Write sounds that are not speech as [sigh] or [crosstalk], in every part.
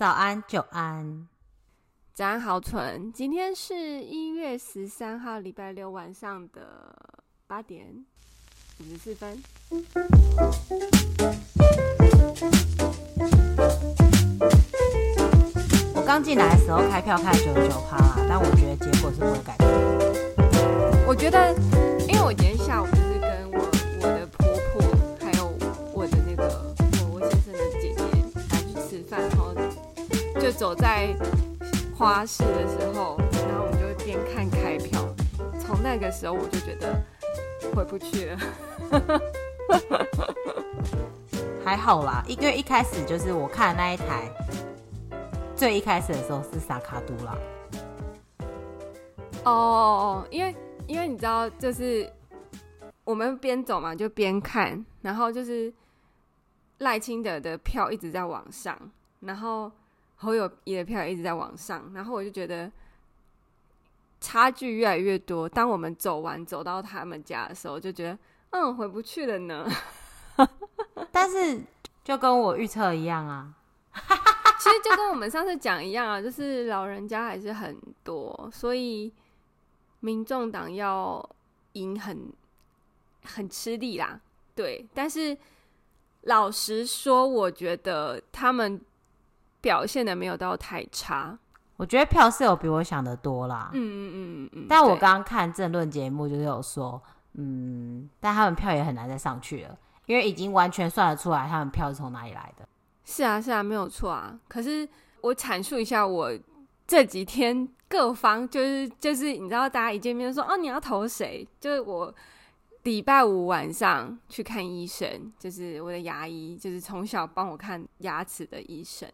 早安，久安，早安，好蠢。今天是一月十三号，礼拜六晚上的八点五十四分。我刚进来的时候开票开九十九趴啦，但我觉得结果是不会改变。我觉得，走在花市的时候，然后我们就边看开票。从那个时候我就觉得回不去了。[laughs] 还好啦，因为一开始就是我看的那一台，最一开始的时候是萨卡都啦。哦哦哦，因为因为你知道，就是我们边走嘛，就边看，然后就是赖清德的票一直在往上，然后。侯友谊的票一直在往上，然后我就觉得差距越来越多。当我们走完走到他们家的时候，就觉得嗯，回不去了呢。[laughs] 但是就跟我预测一样啊，[laughs] 其实就跟我们上次讲一样啊，就是老人家还是很多，所以民众党要赢很很吃力啦。对，但是老实说，我觉得他们。表现的没有到太差，我觉得票是有比我想的多啦。嗯嗯嗯嗯，但我刚刚看政论节目就是有说，嗯，但他们票也很难再上去了，因为已经完全算得出来他们票是从哪里来的。是啊是啊，没有错啊。可是我阐述一下，我这几天各方就是就是你知道，大家一见面就说哦，你要投谁？就是我礼拜五晚上去看医生，就是我的牙医，就是从小帮我看牙齿的医生。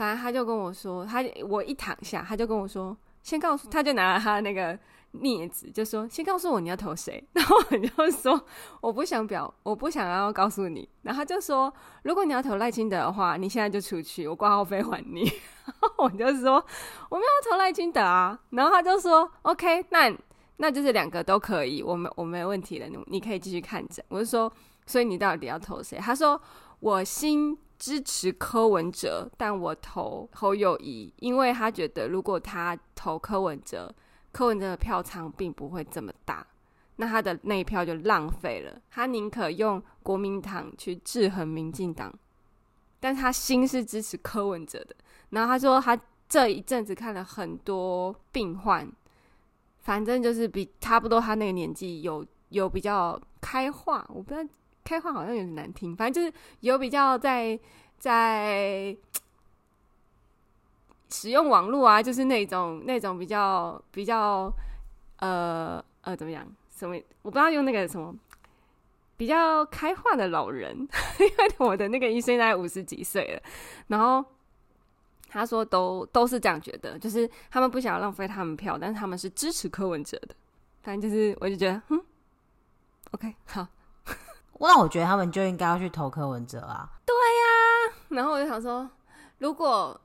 反正他就跟我说，他我一躺下，他就跟我说，先告诉，他就拿了他那个镊子，就说先告诉我你要投谁。[laughs] 然后我就说我不想表，我不想要告诉你。然后他就说，如果你要投赖清德的话，你现在就出去，我挂号费还你。[laughs] 然后我就说我没有投赖清德啊。然后他就说 OK，那那就是两个都可以，我没我没问题的，你你可以继续看着。我就说，所以你到底要投谁？他说我心。支持柯文哲，但我投侯友宜，因为他觉得如果他投柯文哲，柯文哲的票仓并不会这么大，那他的那一票就浪费了。他宁可用国民党去制衡民进党，但他心是支持柯文哲的。然后他说他这一阵子看了很多病患，反正就是比差不多他那个年纪有有比较开化，我不知道。开话好像有点难听，反正就是有比较在在 [tsk] 使用网络啊，就是那种那种比较比较呃呃怎么样？什么？我不知道用那个什么比较开化的老人，[laughs] 因为我的那个医生大概五十几岁了，然后他说都都是这样觉得，就是他们不想要浪费他们票，但是他们是支持柯文哲的。反正就是我就觉得，嗯，OK，好。那我觉得他们就应该要去投柯文哲啊。对呀、啊，然后我就想说，如果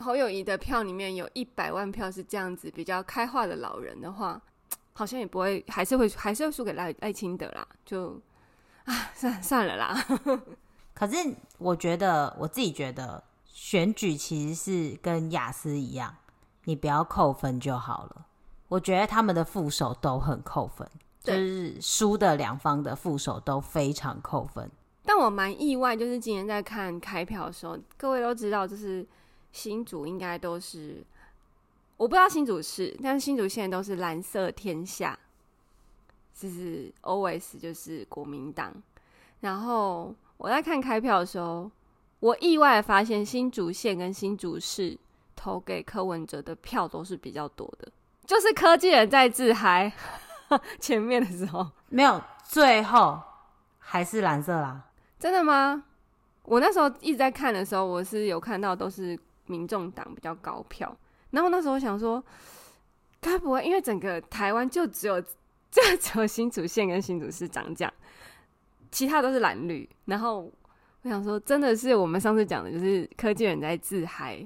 侯友谊的票里面有一百万票是这样子比较开化的老人的话，[tsk] 好像也不会，还是会还是会输给赖赖清德啦。就啊，算 [sighs] 算了啦。[laughs] 可是我觉得我自己觉得选举其实是跟雅思一样，你不要扣分就好了。我觉得他们的副手都很扣分。就是输的两方的副手都非常扣分，但我蛮意外，就是今天在看开票的时候，各位都知道，就是新竹应该都是，我不知道新竹市，但是新竹现在都是蓝色天下，就是 always 就是国民党。然后我在看开票的时候，我意外的发现新竹县跟新竹市投给柯文哲的票都是比较多的，就是科技人在自嗨。[laughs] 前面的时候没有，最后还是蓝色啦。真的吗？我那时候一直在看的时候，我是有看到都是民众党比较高票。然后那时候想说，该不会因为整个台湾就只有就只有新竹县跟新竹市长这样，其他都是蓝绿。然后我想说，真的是我们上次讲的，就是科技人在自嗨。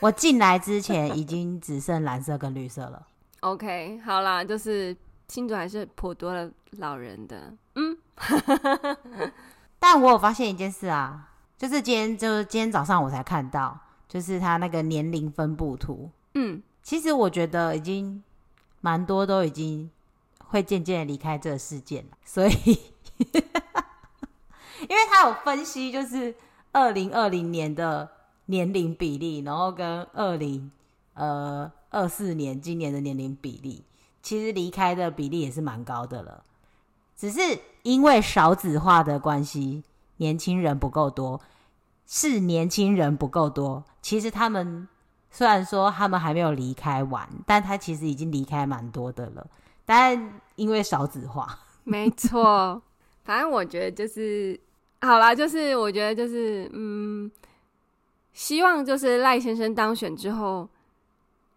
我进来之前已经只剩蓝色跟绿色了。[laughs] OK，好啦，就是。新竹还是颇多了老人的，嗯，但我有发现一件事啊，就是今天就是今天早上我才看到，就是他那个年龄分布图。嗯，其实我觉得已经蛮多都已经会渐渐离开这个世界了，所以 [laughs] 因为他有分析，就是二零二零年的年龄比例，然后跟二零呃二四年今年的年龄比例，其实离开的比例也是蛮高的了，只是因为少子化的关系，年轻人不够多，是年轻人不够多。其实他们虽然说他们还没有离开完，但他其实已经离开蛮多的了。但因为少子化，[laughs] 没错。反正我觉得就是好啦，就是我觉得就是嗯，希望就是赖先生当选之后，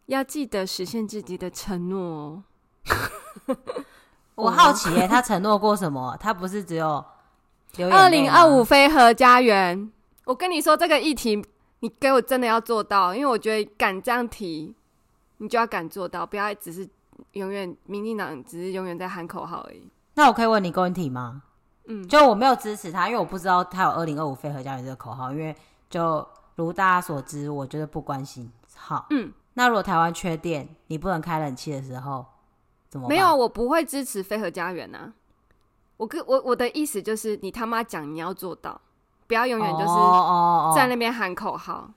要记得实现自己的承诺哦。[laughs] 我好奇耶、欸，他承诺过什么？他不是只有 [laughs] 二零二五非核家园？我跟你说这个议题，你给我真的要做到，因为我觉得敢这样提，你就要敢做到，不要只是永远民进党只是永远在喊口号而已。那我可以问你个问题吗？嗯，就我没有支持他，因为我不知道他有二零二五非核家园这个口号，因为就如大家所知，我觉得不关心。好，嗯，那如果台湾缺电，你不能开冷气的时候，怎么？没有，我不会支持飞和家园呐。我跟我我的意思就是，你他妈讲你要做到，不要永远就是在那边喊口号。Oh, oh, oh.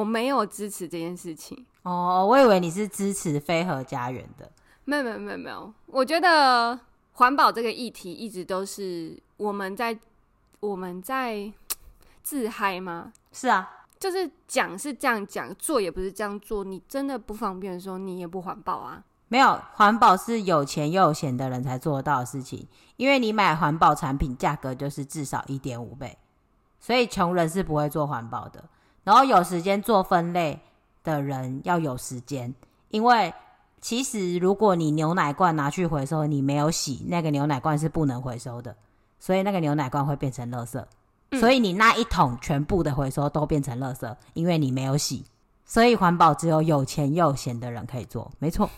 我没有支持这件事情。哦，我以为你是支持飞和家园的。没有没有没有没有，我觉得。环保这个议题一直都是我们在我们在自嗨吗？是啊，就是讲是这样讲，做也不是这样做。你真的不方便的时候，你也不环保啊。没有，环保是有钱又有闲的人才做得到的事情，因为你买环保产品价格就是至少一点五倍，所以穷人是不会做环保的。然后有时间做分类的人要有时间，因为。其实，如果你牛奶罐拿去回收，你没有洗，那个牛奶罐是不能回收的，所以那个牛奶罐会变成垃圾。嗯。所以你那一桶全部的回收都变成垃圾，因为你没有洗。所以环保只有有钱又闲的人可以做，没错。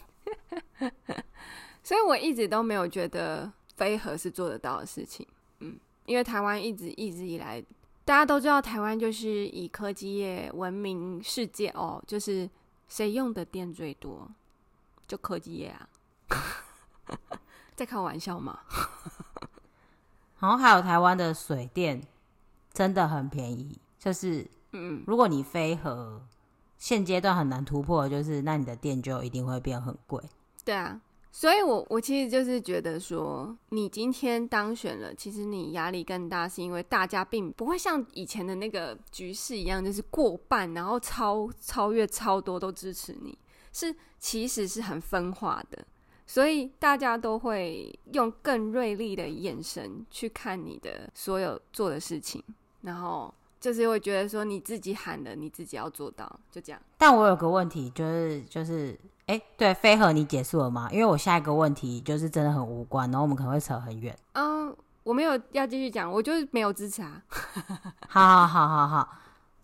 [laughs] 所以我一直都没有觉得飞核是做得到的事情。嗯，因为台湾一直一直以来，大家都知道台湾就是以科技业闻名世界哦，就是谁用的电最多？就科技业啊，[laughs] 在开玩笑吗？[laughs] 然后还有台湾的水电真的很便宜，就是嗯，如果你飞核，现阶段很难突破，就是那你的电就一定会变很贵。对啊，所以我我其实就是觉得说，你今天当选了，其实你压力更大，是因为大家并不会像以前的那个局势一样，就是过半，然后超超越超多都支持你。是，其实是很分化的，所以大家都会用更锐利的眼神去看你的所有做的事情，然后就是会觉得说你自己喊的，你自己要做到，就这样。但我有个问题，就是就是，哎，对，非核你结束了吗？因为我下一个问题就是真的很无关，然后我们可能会扯很远。嗯，我没有要继续讲，我就是没有支持啊。好好好好好，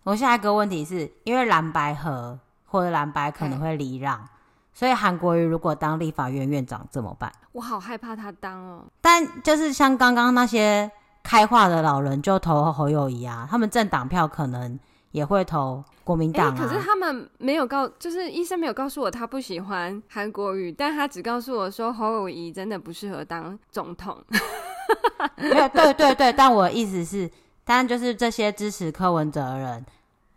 我下一个问题是因为蓝白合。或者蓝白可能会礼让，所以韩国瑜如果当立法院院长怎么办？我好害怕他当哦。但就是像刚刚那些开化的老人就投侯友谊啊，他们政党票可能也会投国民党啊。可是他们没有告，就是医生没有告诉我他不喜欢韩国瑜，但他只告诉我说侯友宜真的不适合当总统。没 [laughs] 有对对对，但我的意思是，当然就是这些支持柯文哲的人。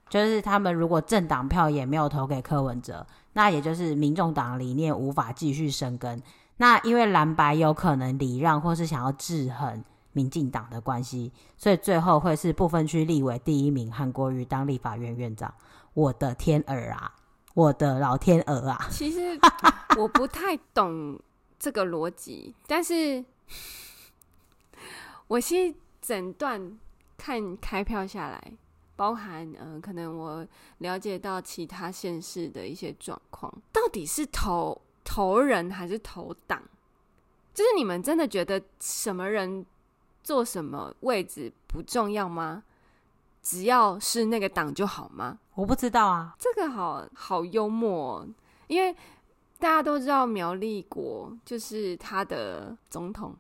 就是他们如果政党票也没有投给柯文哲，那也就是民众党理念无法继续生根。那因为蓝白有可能礼让或是想要制衡民进党的关系，所以最后会是不分区立委第一名韩国瑜当立法院院长。我的天儿啊，我的老天鹅啊！其实 [laughs] 我不太懂这个逻辑，但是我先整段看开票下来。包含嗯、呃，可能我了解到其他县市的一些状况，到底是投投人还是投党？就是你们真的觉得什么人坐什么位置不重要吗？只要是那个党就好吗？我不知道啊，这个好好幽默哦，因为大家都知道苗立国就是他的总统。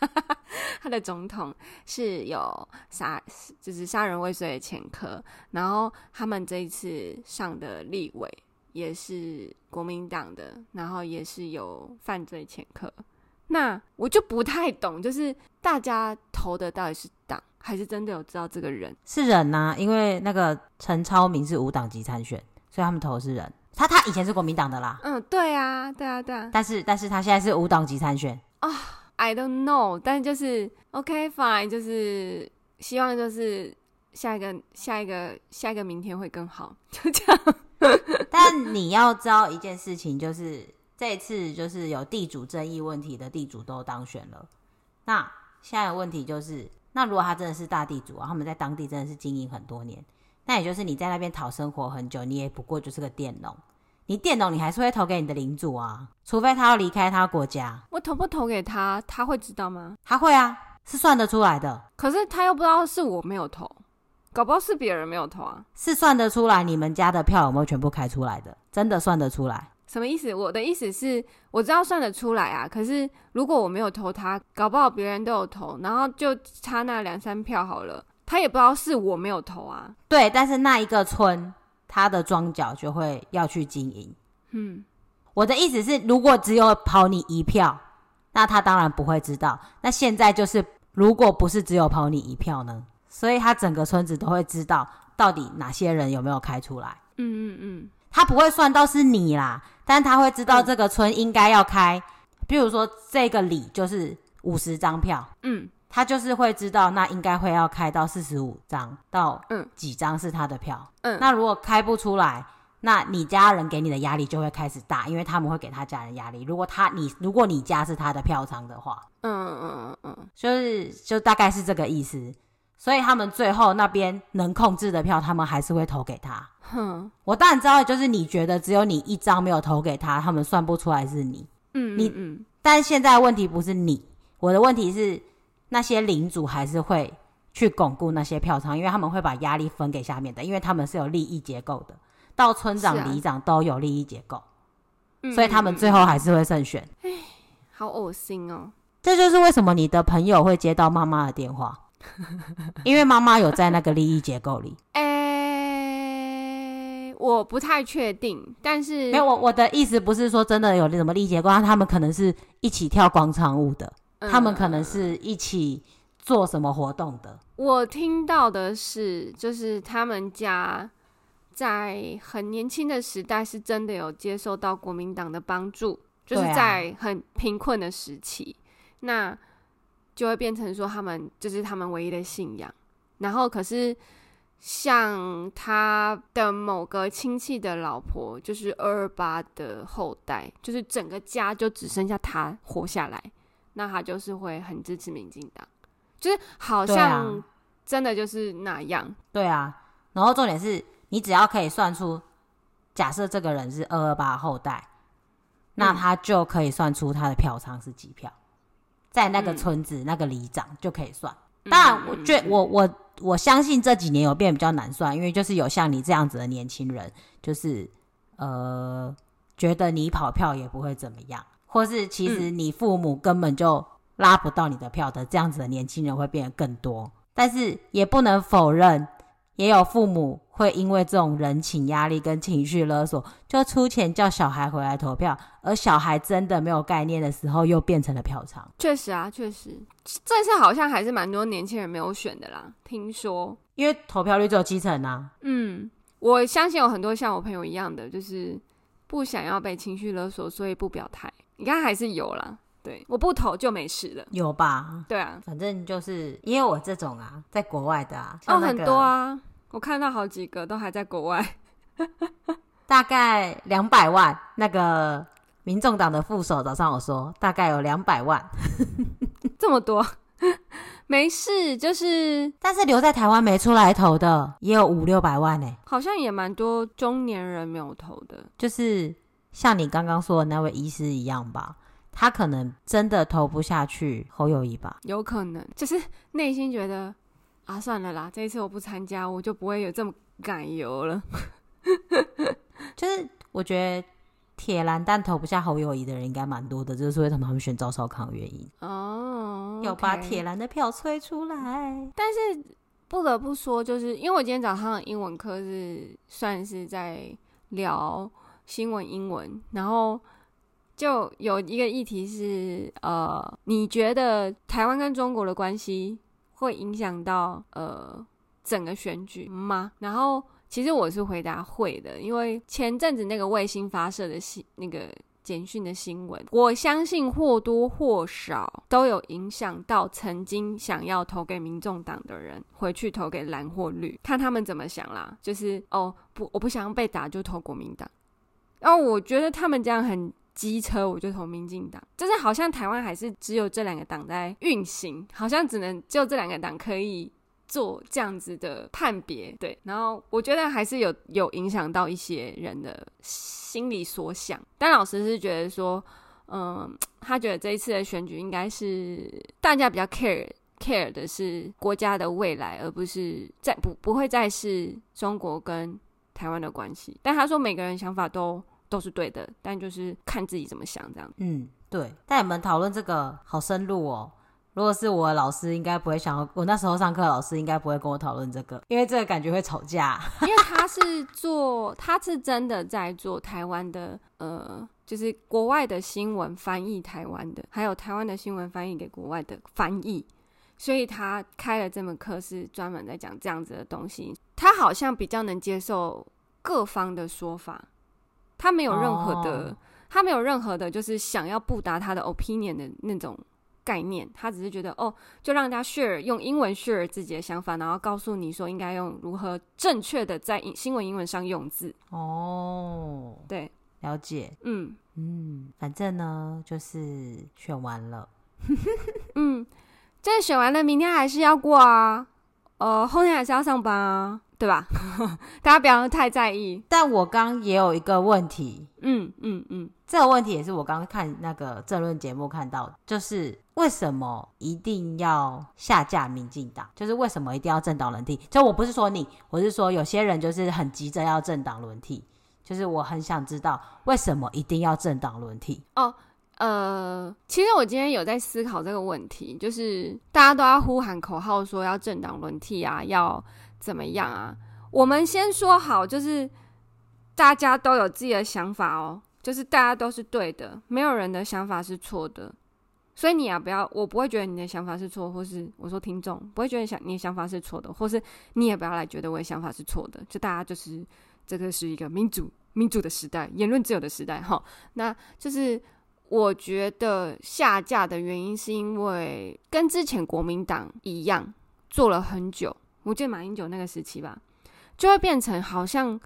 [laughs] 他的总统是有杀，就是杀人未遂的前科，然后他们这一次上的立委也是国民党的，然后也是有犯罪前科。那我就不太懂，就是大家投的到底是党，还是真的有知道这个人是人呢、啊？因为那个陈超明是无党籍参选，所以他们投的是人。他他以前是国民党的啦。嗯，对啊，对啊，对啊。但是但是他现在是无党籍参选啊。Oh, I don't know，但就是 OK fine，就是希望就是下一个下一个下一个明天会更好，就这样。[laughs] 但你要知道一件事情，就是。这一次就是有地主争议问题的地主都当选了，那现在的问题就是，那如果他真的是大地主啊，他们在当地真的是经营很多年，那也就是你在那边讨生活很久，你也不过就是个佃农，你佃农你还是会投给你的领主啊，除非他要离开他国家。我投不投给他，他会知道吗？他会啊，是算得出来的。可是他又不知道是我没有投，搞不好是别人没有投啊，是算得出来你们家的票有没有全部开出来的，真的算得出来。什么意思？我的意思是，我知道算得出来啊。可是如果我没有投他，搞不好别人都有投，然后就差那两三票好了，他也不知道是我没有投啊。对，但是那一个村，他的庄脚就会要去经营。嗯，我的意思是，如果只有跑你一票，那他当然不会知道。那现在就是，如果不是只有跑你一票呢？所以他整个村子都会知道到底哪些人有没有开出来。嗯嗯嗯，他不会算到是你啦。但他会知道这个村应该要开，嗯、比如说这个里就是五十张票，嗯，他就是会知道那应该会要开到四十五张到嗯几张是他的票，嗯，那如果开不出来，那你家人给你的压力就会开始大，因为他们会给他家人压力。如果他你如果你家是他的票仓的话，嗯嗯嗯嗯，就是就大概是这个意思。所以他们最后那边能控制的票，他们还是会投给他。哼，我当然知道，就是你觉得只有你一张没有投给他，他们算不出来是你。嗯，你嗯，但现在问题不是你，我的问题是那些领主还是会去巩固那些票仓，因为他们会把压力分给下面的，因为他们是有利益结构的，到村长、里长都有利益结构，啊、所以他们最后还是会胜选。哎，好恶心哦！这就是为什么你的朋友会接到妈妈的电话。[laughs] 因为妈妈有在那个利益结构里，哎、欸，我不太确定，但是没有我我的意思不是说真的有什么利益结构，他们可能是一起跳广场舞的，嗯、他们可能是一起做什么活动的。我听到的是，就是他们家在很年轻的时代是真的有接受到国民党的帮助，就是在很贫困的时期，那。就会变成说他们就是他们唯一的信仰，然后可是像他的某个亲戚的老婆，就是二二八的后代，就是整个家就只剩下他活下来，那他就是会很支持民进党，就是好像真的就是那样。对啊，然后重点是你只要可以算出，假设这个人是二二八后代，那他就可以算出他的票仓是几票。在那个村子，嗯、那个里长就可以算。当然，我觉我我我相信这几年有变比较难算，因为就是有像你这样子的年轻人，就是呃觉得你跑票也不会怎么样，或是其实你父母根本就拉不到你的票的这样子的年轻人会变得更多。但是也不能否认，也有父母。会因为这种人情压力跟情绪勒索，就出钱叫小孩回来投票，而小孩真的没有概念的时候，又变成了票仓。确实啊，确实，这次好像还是蛮多年轻人没有选的啦。听说，因为投票率只有七成啊。嗯，我相信有很多像我朋友一样的，就是不想要被情绪勒索，所以不表态。你看还是有啦。对，我不投就没事了。有吧？对啊，反正就是因为我这种啊，在国外的啊，哦，很多啊。我看到好几个都还在国外，[laughs] 大概两百万。那个民众党的副手早上我说，大概有两百万，这么多，[laughs] 没事，就是，但是留在台湾没出来投的也有五六百万呢，好像也蛮多中年人没有投的，就是像你刚刚说的那位医师一样吧，他可能真的投不下去侯友谊吧，有可能，就是内心觉得。啊，算了啦，这一次我不参加，我就不会有这么感油了。[laughs] 就是我觉得铁蓝但投不下侯友谊的人应该蛮多的，这就是为什么他们选赵少康的原因。哦，要把铁蓝的票催出来。但是不得不说，就是因为我今天早上的英文课是算是在聊新闻英文，然后就有一个议题是，呃，你觉得台湾跟中国的关系会影响到呃整个选举吗？然后。其实我是回答会的，因为前阵子那个卫星发射的新那个简讯的新闻，我相信或多或少都有影响到曾经想要投给民众党的人回去投给蓝或绿，看他们怎么想啦。就是哦不，我不想要被打就投国民党，然后我觉得他们这样很机车，我就投民进党。就是好像台湾还是只有这两个党在运行，好像只能就这两个党可以。做这样子的判别，对，然后我觉得还是有有影响到一些人的心里所想。但老师是觉得说，嗯，他觉得这一次的选举应该是大家比较 care care 的是国家的未来，而不是再不不会再是中国跟台湾的关系。但他说每个人想法都都是对的，但就是看自己怎么想这样。嗯，对。但你们讨论这个好深入哦。如果是我的老师，应该不会想要。我那时候上课，老师应该不会跟我讨论这个，因为这个感觉会吵架。因为他是做，他是真的在做台湾的，呃，就是国外的新闻翻译台湾的，还有台湾的新闻翻译给国外的翻译，所以他开了这门课是专门在讲这样子的东西。他好像比较能接受各方的说法，他没有任何的，哦、他没有任何的，就是想要布达他的 opinion 的那种。概念，他只是觉得哦，就让大家 share 用英文 share 自己的想法，然后告诉你说应该用如何正确的在新闻英文上用字。哦，对，了解。嗯嗯，反正呢就是选完了。[laughs] [laughs] 嗯，这选完了，明天还是要过啊，呃，后天还是要上班啊。对吧？[laughs] 大家不要太在意。但我刚也有一个问题，嗯嗯嗯，这个问题也是我刚刚看那个政论节目看到的，就是为什么一定要下架民进党？就是为什么一定要政党轮替？就我不是说你，我是说有些人就是很急着要政党轮替，就是我很想知道为什么一定要政党轮替？哦，呃，其实我今天有在思考这个问题，就是大家都要呼喊口号说要政党轮替啊，要。怎么样啊？我们先说好，就是大家都有自己的想法哦，就是大家都是对的，没有人的想法是错的。所以你也不要，我不会觉得你的想法是错，或是我说听众不会觉得想你的想法是错的，或是你也不要来觉得我的想法是错的。就大家就是这个是一个民主民主的时代，言论自由的时代哈。那就是我觉得下架的原因是因为跟之前国民党一样做了很久。我记得马英九那个时期吧，就会变成好像，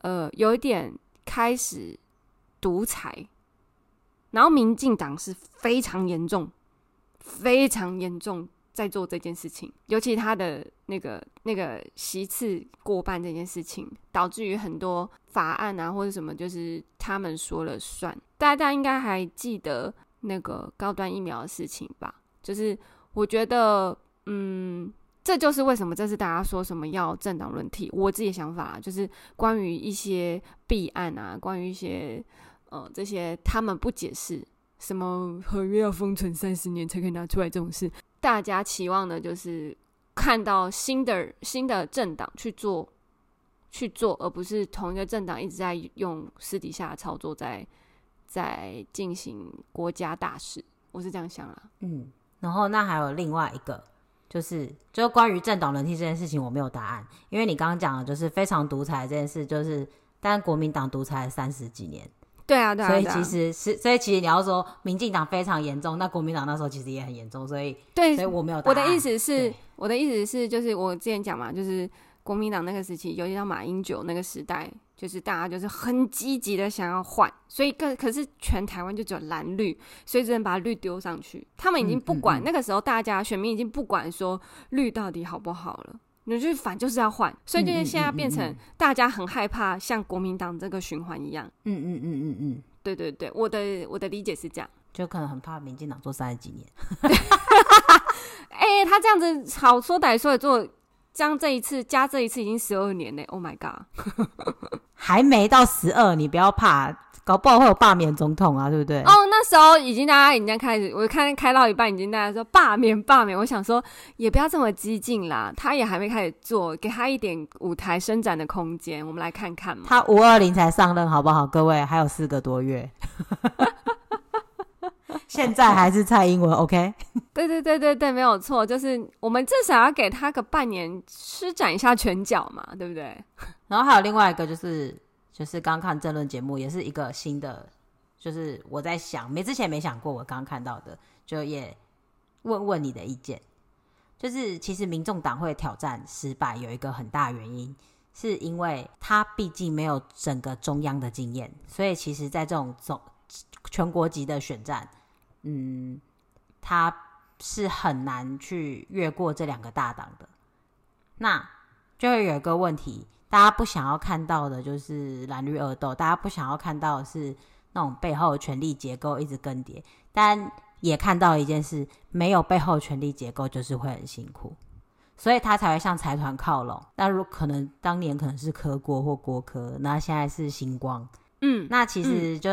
呃，有一点开始独裁，然后民进党是非常严重、非常严重在做这件事情，尤其他的那个那个席次过半这件事情，导致于很多法案啊或者什么，就是他们说了算。大家应该还记得那个高端疫苗的事情吧？就是我觉得，嗯。这就是为什么这次大家说什么要政党轮替，我自己的想法就是关于一些弊案啊，关于一些呃这些他们不解释什么合约要封存三十年才可以拿出来这种事，大家期望的就是看到新的新的政党去做去做，而不是同一个政党一直在用私底下操作在在进行国家大事，我是这样想啦。嗯，然后那还有另外一个。就是，就关于政党轮替这件事情，我没有答案，因为你刚刚讲的就是非常独裁这件事，就是，但国民党独裁了三十几年，对啊，对啊，所以其实是，所以其实你要说民进党非常严重，那国民党那时候其实也很严重，所以，对，所以我没有答案。我的意思是，我的意思是，就是我之前讲嘛，就是国民党那个时期，尤其到马英九那个时代。就是大家就是很积极的想要换，所以可可是全台湾就只有蓝绿，所以只能把绿丢上去。他们已经不管、嗯嗯嗯、那个时候，大家选民已经不管说绿到底好不好了，你就反就是要换，所以就是现在变成大家很害怕像国民党这个循环一样。嗯嗯嗯嗯嗯，对对对，我的我的理解是这样，就可能很怕民进党做三十几年。[laughs] 哎、欸，他这样子好说歹说的做。将这一次加这一次已经十二年嘞！Oh my god，还没到十二，你不要怕，搞不好会有罢免总统啊，对不对？哦，那时候已经大家已经开始，我看开到一半，已经大家说罢免罢免。我想说，也不要这么激进啦，他也还没开始做，给他一点舞台伸展的空间，我们来看看嘛。他五二零才上任，好不好？各位还有四个多月。[laughs] 现在还是蔡英文，OK？对对对对对，没有错，就是我们至少要给他个半年施展一下拳脚嘛，对不对？然后还有另外一个，就是就是刚看政论节目，也是一个新的，就是我在想，没之前没想过，我刚刚看到的，就也问问你的意见，就是其实民众党会挑战失败，有一个很大原因，是因为他毕竟没有整个中央的经验，所以其实在这种总全国级的选战。嗯，他是很难去越过这两个大党的。那就会有一个问题，大家不想要看到的就是蓝绿恶斗，大家不想要看到的是那种背后权力结构一直更迭。但也看到一件事，没有背后权力结构就是会很辛苦，所以他才会向财团靠拢。那如可能当年可能是科国或国科，那现在是星光。嗯，那其实就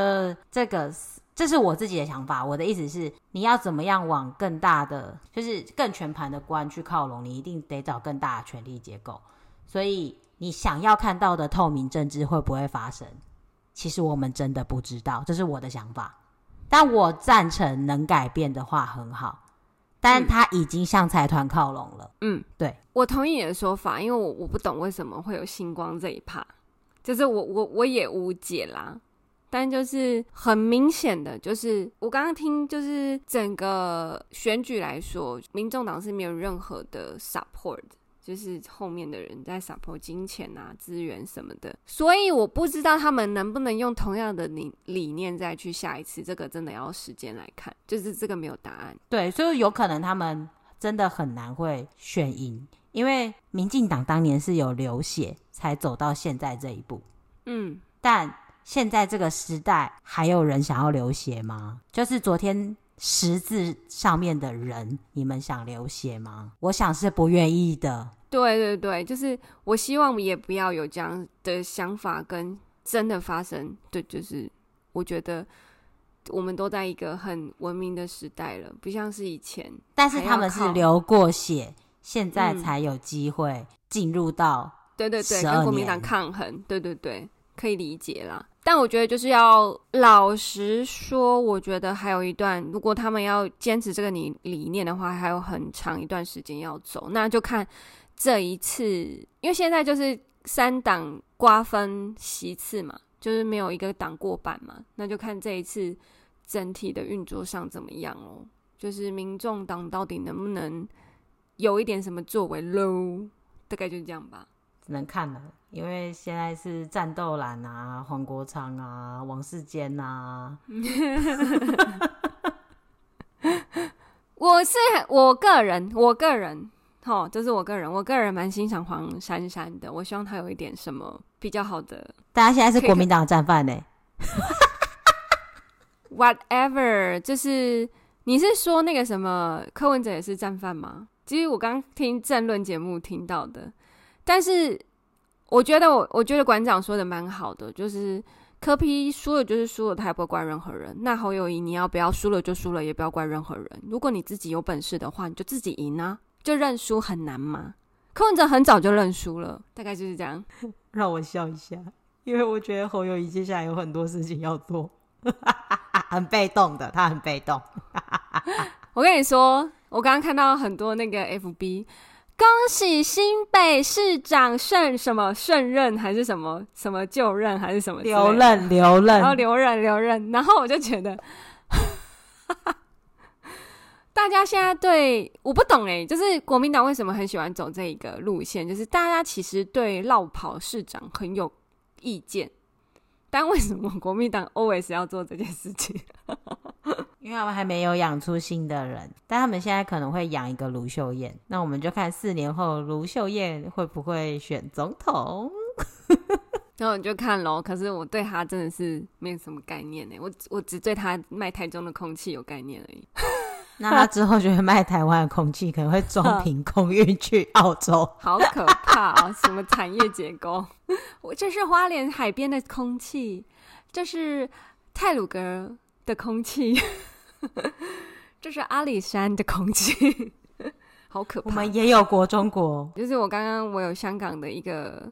这个。这是我自己的想法。我的意思是，你要怎么样往更大的，就是更全盘的观去靠拢，你一定得找更大的权力结构。所以，你想要看到的透明政治会不会发生？其实我们真的不知道。这是我的想法。但我赞成能改变的话很好。但他已经向财团靠拢了。嗯，对，我同意你的说法，因为我我不懂为什么会有星光这一趴，就是我我我也无解啦。但就是很明显的，就是我刚刚听，就是整个选举来说，民众党是没有任何的 support，就是后面的人在 support 金钱啊、资源什么的，所以我不知道他们能不能用同样的理理念再去下一次，这个真的要时间来看，就是这个没有答案。对，所以有可能他们真的很难会选赢，因为民进党当年是有流血才走到现在这一步。嗯，但。现在这个时代，还有人想要流血吗？就是昨天十字上面的人，你们想流血吗？我想是不愿意的。对对对，就是我希望也不要有这样的想法跟真的发生。对，就是我觉得我们都在一个很文明的时代了，不像是以前。但是他们是流过血，现在才有机会进入到对对对，跟国民党抗衡。对对对，可以理解啦。但我觉得就是要老实说，我觉得还有一段，如果他们要坚持这个理理念的话，还有很长一段时间要走。那就看这一次，因为现在就是三党瓜分席次嘛，就是没有一个党过半嘛，那就看这一次整体的运作上怎么样哦。就是民众党到底能不能有一点什么作为喽？大概就是这样吧。只能看了。因为现在是战斗蓝啊，黄国昌啊，王世坚呐、啊。[laughs] 我是我个人，我个人，哦，这是我个人，我个人蛮欣赏黄珊珊的。我希望他有一点什么比较好的。大家现在是国民党的战犯呢。[laughs] Whatever，就是你是说那个什么柯文哲也是战犯吗？其实我刚听政论节目听到的，但是。我觉得我我觉得馆长说的蛮好的，就是柯批输了就是输了，他也不会怪任何人。那侯友谊，你要不要输了就输了，也不要怪任何人。如果你自己有本事的话，你就自己赢啊，就认输很难吗？柯文哲很早就认输了，大概就是这样。让我笑一下，因为我觉得侯友谊接下来有很多事情要做，[laughs] 很被动的，他很被动。[laughs] 我跟你说，我刚刚看到很多那个 FB。恭喜新北市长胜什么胜任还是什么什么就任还是什么留任留任，然后留任留任，然后我就觉得，[laughs] 大家现在对我不懂哎，就是国民党为什么很喜欢走这一个路线？就是大家其实对落跑市长很有意见，但为什么国民党 always 要做这件事情？[laughs] 因为他们还没有养出新的人，但他们现在可能会养一个卢秀燕，那我们就看四年后卢秀燕会不会选总统，然后你就看喽。可是我对他真的是没有什么概念呢，我我只对他卖台中的空气有概念而已。[laughs] 那他之后就会卖台湾的空气，可能会装 [laughs] 瓶空运去澳洲，[laughs] 好可怕啊！什么产业结构？我这是花莲海边的空气，这是泰鲁格的空气，这是阿里山的空气，好可怕。我们也有国中国，就是我刚刚我有香港的一个，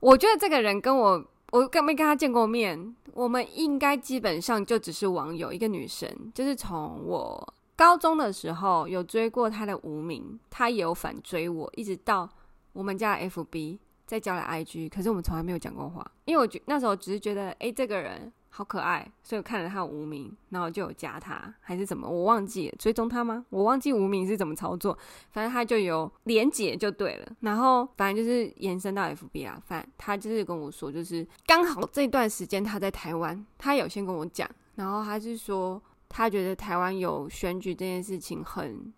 我觉得这个人跟我。我跟没跟他见过面，我们应该基本上就只是网友。一个女生，就是从我高中的时候有追过他的无名，他也有反追我，一直到我们家的 FB 再交了 IG，可是我们从来没有讲过话，因为我觉那时候只是觉得，哎，这个人。好可爱，所以我看了他无名，然后就有加他，还是怎么？我忘记了追踪他吗？我忘记无名是怎么操作，反正他就有连结就对了。然后反正就是延伸到 FB 啊，反他就是跟我说，就是刚好这段时间他在台湾，他有先跟我讲，然后他是说他觉得台湾有选举这件事情很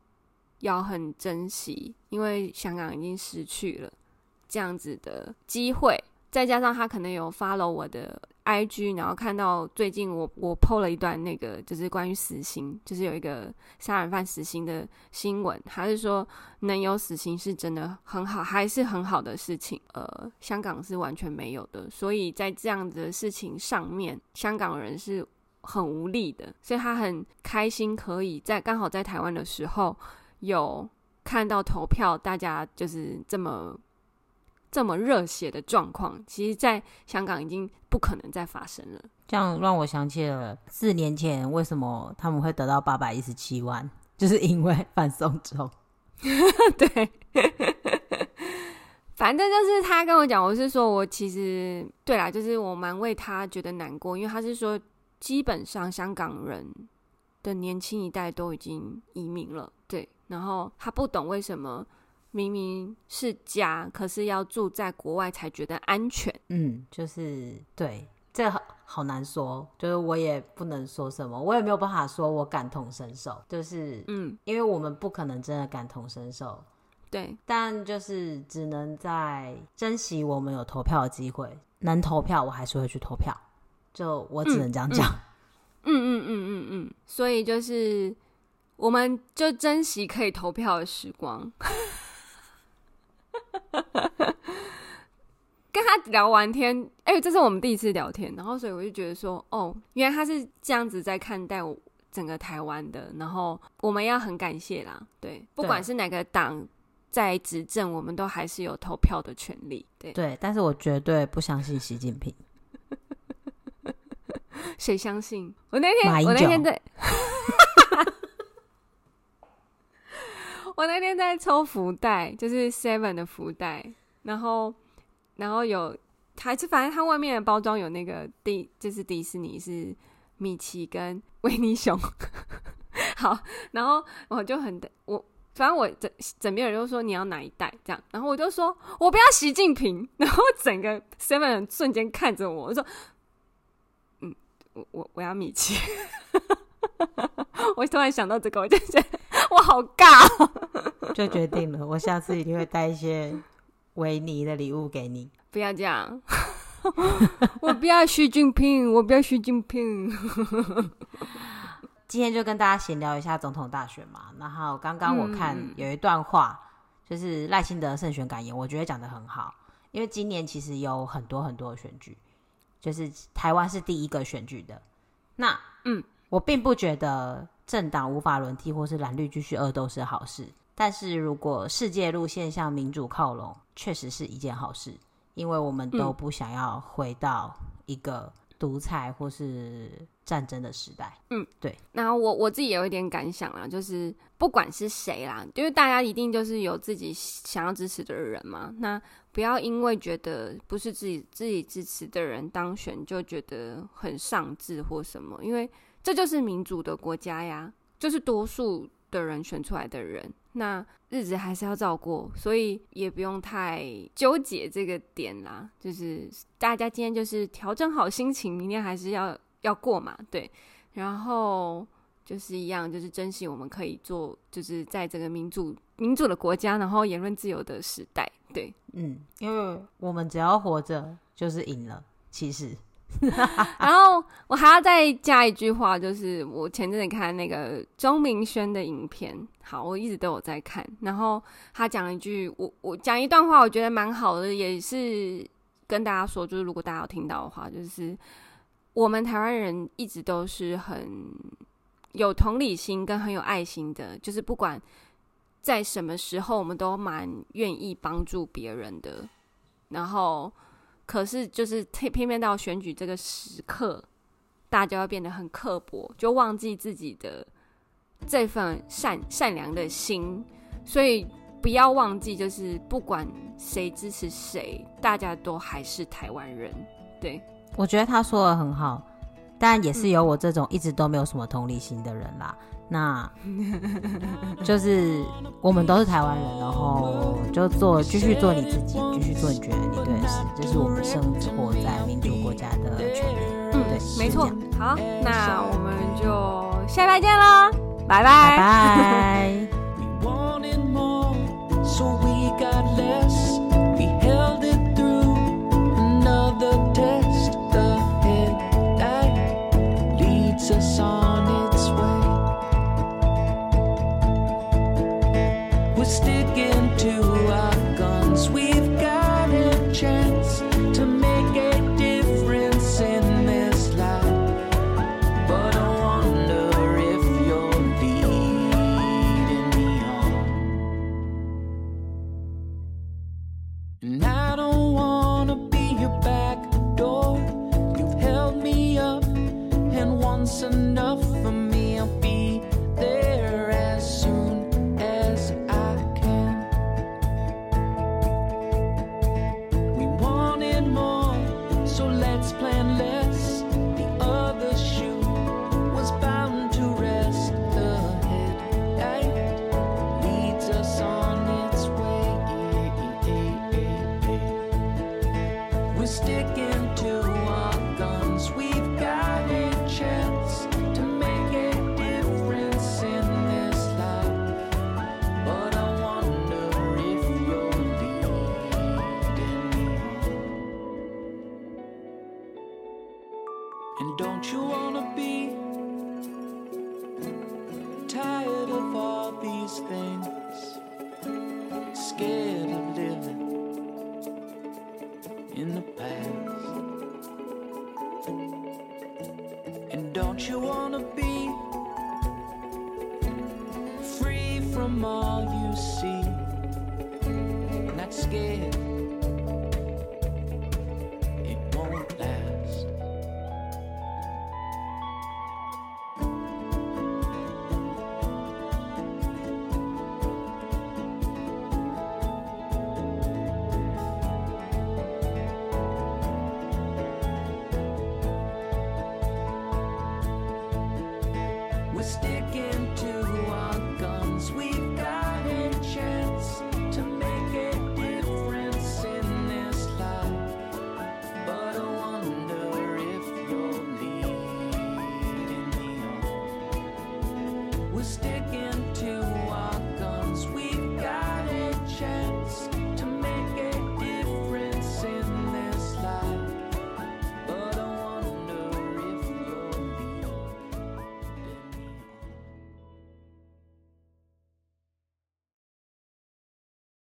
要很珍惜，因为香港已经失去了这样子的机会，再加上他可能有 follow 我的。IG，然后看到最近我我 PO 了一段那个，就是关于死刑，就是有一个杀人犯死刑的新闻，还是说能有死刑是真的很好，还是很好的事情。呃，香港是完全没有的，所以在这样子的事情上面，香港人是很无力的，所以他很开心可以在刚好在台湾的时候有看到投票，大家就是这么。这么热血的状况，其实在香港已经不可能再发生了。这样让我想起了四年前，为什么他们会得到八百一十七万，就是因为 [laughs] 反送中。[laughs] 对，反正就是他跟我讲，我是说我其实对啦，就是我蛮为他觉得难过，因为他是说，基本上香港人的年轻一代都已经移民了，对，然后他不懂为什么。明明是家，可是要住在国外才觉得安全。嗯，就是对，这好，好难说，就是我也不能说什么，我也没有办法说我感同身受，就是嗯，因为我们不可能真的感同身受，对，但就是只能在珍惜我们有投票的机会，能投票我还是会去投票，就我只能这样讲。[laughs] 嗯嗯嗯嗯嗯，所以就是我们就珍惜可以投票的时光。跟他聊完天，哎、欸，这是我们第一次聊天，然后所以我就觉得说，哦，原来他是这样子在看待我整个台湾的，然后我们要很感谢啦，对，不管是哪个党在执政，我们都还是有投票的权利，对对，但是我绝对不相信习近平，[laughs] 谁相信？我那天我那天在。[laughs] 我那天在抽福袋，就是 Seven 的福袋，然后，然后有还是反正它外面的包装有那个迪，就是迪士尼是米奇跟维尼熊。[laughs] 好，然后我就很我，反正我整整边人都说你要哪一袋这样，然后我就说我不要习近平，然后整个 Seven 瞬间看着我，我说，嗯，我我我要米奇。[laughs] 我突然想到这个，我就觉得我好尬喔，[laughs] 就决定了，我下次一定会带一些维尼的礼物给你。不要这样，[laughs] 我不要习近平，我不要习近平。今天就跟大家闲聊一下总统大选嘛。然后刚刚我看有一段话，就是赖清德胜选感言，我觉得讲的很好。因为今年其实有很多很多的选举，就是台湾是第一个选举的。那嗯。我并不觉得政党无法轮替或是蓝绿继续恶斗是好事，但是如果世界路线向民主靠拢，确实是一件好事，因为我们都不想要回到一个独裁或是战争的时代。嗯，对。然后我我自己有一点感想啦，就是不管是谁啦，因为大家一定就是有自己想要支持的人嘛，那不要因为觉得不是自己自己支持的人当选，就觉得很上智或什么，因为。这就是民主的国家呀，就是多数的人选出来的人，那日子还是要照过，所以也不用太纠结这个点啦。就是大家今天就是调整好心情，明天还是要要过嘛，对。然后就是一样，就是珍惜我们可以做，就是在这个民主民主的国家，然后言论自由的时代，对，嗯，因为我们只要活着就是赢了，其实。[laughs] 然后我还要再加一句话，就是我前阵子看那个钟明轩的影片，好，我一直都有在看。然后他讲了一句，我我讲一段话，我觉得蛮好的，也是跟大家说，就是如果大家有听到的话，就是我们台湾人一直都是很有同理心跟很有爱心的，就是不管在什么时候，我们都蛮愿意帮助别人的。然后。可是，就是偏偏到选举这个时刻，大家会变得很刻薄，就忘记自己的这份善善良的心。所以不要忘记，就是不管谁支持谁，大家都还是台湾人。对，我觉得他说的很好，但也是有我这种一直都没有什么同理心的人啦。嗯那，就是我们都是台湾人，然后就做继续做你自己，继续做你觉得你对的事，这是我们生活在民主国家的权利。嗯，对，没错。好，那我们就下礼拜见喽，拜拜。拜。all you see. Not scared.